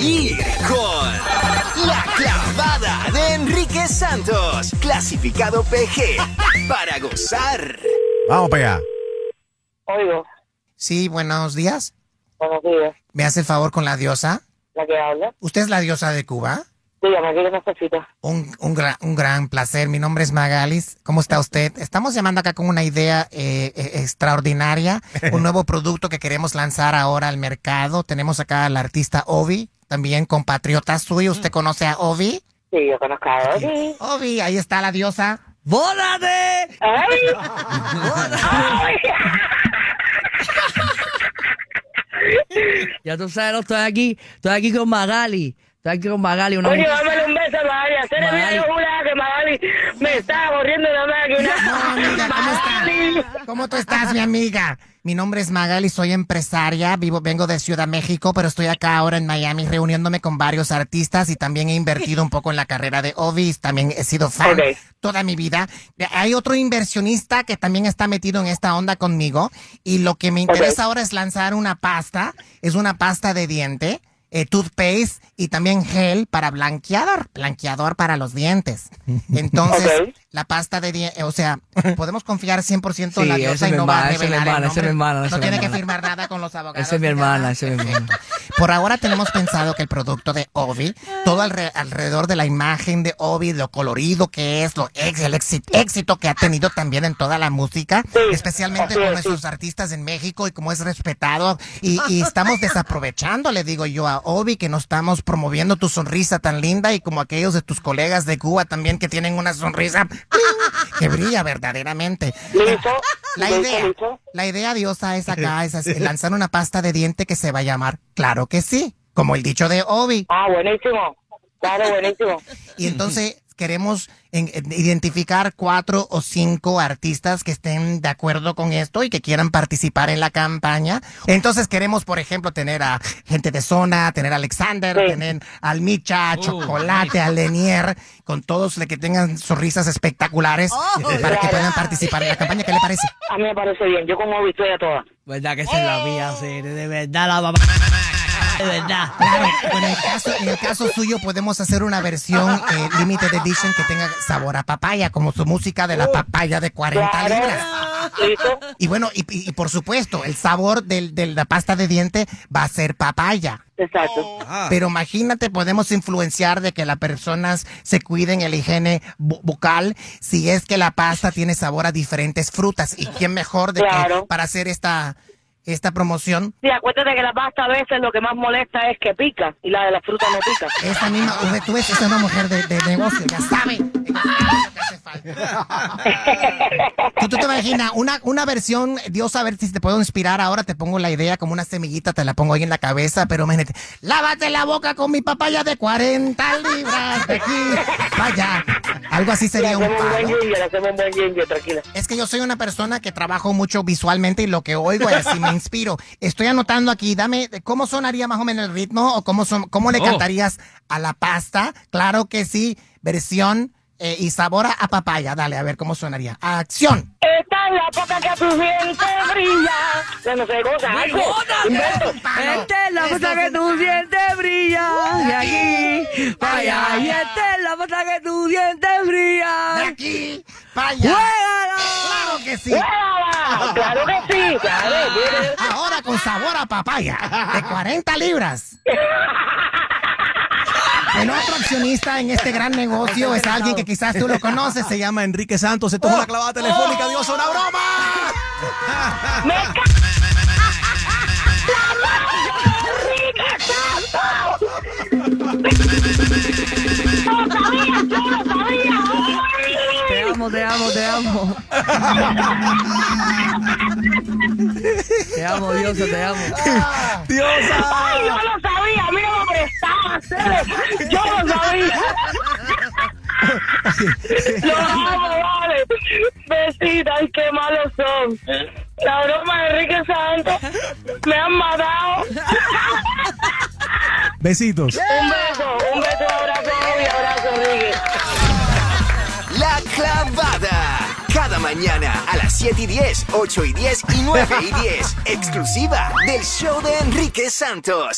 Reír con La Clavada de Enrique Santos. Clasificado PG. Para gozar. Vamos para allá. Oigo, Sí, buenos días. buenos días. ¿Me hace el favor con la diosa? ¿La que habla? ¿Usted es la diosa de Cuba? Dígame, ¿qué necesita? Un, un, gra- un gran placer. Mi nombre es Magalis. ¿Cómo está usted? Estamos llamando acá con una idea eh, eh, extraordinaria, un nuevo producto que queremos lanzar ahora al mercado. Tenemos acá al artista Ovi, también compatriota suyo. ¿Usted conoce a Ovi? Sí, yo conozco a Obi. Ovi, ahí está la diosa. ¡Bólate! ¡Ay! ¡Ay! Ya tú sabes, no estoy aquí, estoy aquí con Magali. Estoy aquí con Magali, una Coño, dámele un beso a Magali. Hacer el Magali. video, jura que Magali me está corriendo la máquina. No, amiga, ¿cómo estás? ¿Cómo tú estás, mi amiga? Mi nombre es Magali, soy empresaria, vivo, vengo de Ciudad México, pero estoy acá ahora en Miami reuniéndome con varios artistas y también he invertido un poco en la carrera de Ovis, también he sido fan toda mi vida. Hay otro inversionista que también está metido en esta onda conmigo y lo que me interesa ahora es lanzar una pasta, es una pasta de diente. Eh, toothpaste y también gel para blanqueador, blanqueador para los dientes. Entonces, la pasta de dientes, o sea, podemos confiar 100% en Sí, la esa diosa y no va a hermana, esa es mi revelar el hermana, esa es mi nombre. hermana, esa No tiene que firmar nada con los abogados. Esa es mi hermana, esa es mi hermana. Por ahora tenemos pensado que el producto de Ovi, todo alre- alrededor de la imagen de Ovi, lo colorido que es, lo ex- el éxi- éxito que ha tenido también en toda la música, Sí, especialmente con es, nuestros sí. artistas en México y como es respetado. Y, y estamos desaprovechando, le digo yo a Ovi, que no estamos promoviendo tu sonrisa tan linda y como aquellos de tus colegas de Cuba también que tienen una sonrisa. Que brilla verdaderamente. Listo. La idea, la idea diosa es acá, es así, lanzar una pasta de diente que se va a llamar Claro que sí, como el dicho de Obi. Ah, buenísimo. Claro, buenísimo. Y entonces queremos en- en identificar cuatro o cinco artistas que estén de acuerdo con esto y que quieran participar en la campaña. Entonces queremos, por ejemplo, tener a gente de zona, tener a Alexander, Sí. tener al Micha, a Chocolate, a Lenier, con todos los que tengan sonrisas espectaculares eh, para que puedan participar en la campaña. ¿Qué le parece? A mí me parece bien. Yo con Obi estoy a todas. ¿Verdad que es la mía? Sí, de verdad la mamá. De verdad. Claro, en el caso, en el caso suyo podemos hacer una versión eh, limited edition que tenga sabor a papaya, como su música de la papaya de 40 Claro. libras. Y bueno, y, por supuesto, el sabor del- de la pasta de diente va a ser papaya. Exacto. Pero imagínate, podemos influenciar de que las personas se cuiden el higiene bu- bucal si es que la pasta tiene sabor a diferentes frutas. ¿Y quién mejor de que Claro. para hacer esta, esta promoción? Sí, acuérdate que la pasta a veces lo que más molesta es que pica y la de la fruta no pica. Esa misma, tú ves, esa es una mujer de, de negocio, ya sabe. Que hace falta. Tú, tú te imaginas, una, una versión, Dios a ver si te puedo inspirar ahora, te pongo la idea como una semillita, te la pongo ahí en la cabeza, pero imagínate, lávate la boca con mi papaya de 40 libras de aquí, vaya. Algo así sería un hacemos un buen palo. buen tranquila. Es que yo soy una persona que trabajo mucho visualmente y lo que oigo es así me inspiro. Estoy anotando aquí, dame, ¿cómo sonaría más o menos el ritmo o cómo, son, cómo le Oh. cantarías a la pasta? Claro que sí, versión eh, y sabor a, papaya. Dale, a ver cómo sonaría. Acción. Esta es la boca que a tu diente brilla. Ya no sé cosa, algo. Esta es la foto que tu diente brilla. De aquí para allá. Y esta es la foto que tu diente De brilla. aquí, para allá. ¡Juégala! Claro que sí. Claro que sí, Ahora con sabor a papaya, de 40 libras. El otro accionista en este gran negocio es alguien que quizás tú lo conoces, se llama Enrique Santos, esto es una clavada telefónica, Dios, una broma. ¡Me ca... ¡Lo sabía! ¡Yo lo sabía! Te amo, te amo, te amo. Te amo, Diosa, te amo. Diosa. Ay, yo lo sabía, hacer. Yo lo sabía. Los amo, vale. Besitas, qué malos son. La broma de Enrique Santos me han matado. Besitos. Un beso, un beso, abrazo, y abrazo, Enrique. La clavada. Cada mañana a las 7 y 10, 8 y 10 y 9 y 10. Exclusiva del show de Enrique Santos.